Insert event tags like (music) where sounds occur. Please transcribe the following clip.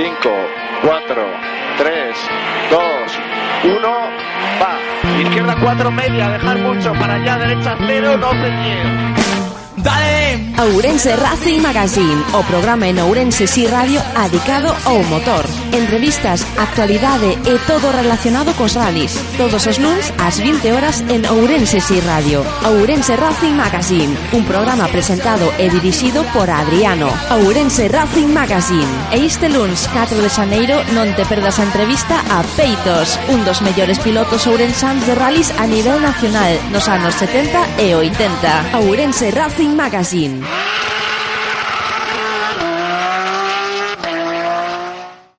5, 4, 3, 2, 1, va. Izquierda 4, media, dejar mucho, para allá, derecha 0, 12, 10. Ourense Racing Magazine, o programa en Ourense Si Radio adicado ao motor. Entrevistas, actualidade e todo relacionado cos rallies. Todos os luns ás 20 horas en Ourense Si Radio. Ourense Racing Magazine, un programa presentado e dirixido por Adriano. Ourense Racing Magazine. E este luns 4 de xaneiro non te perdas a entrevista a Peitos, un dos mellores pilotos ourensans de rallies a nivel nacional nos anos 70 e 80. Ourense Racing Magazine. Yeah. (gasps) (laughs)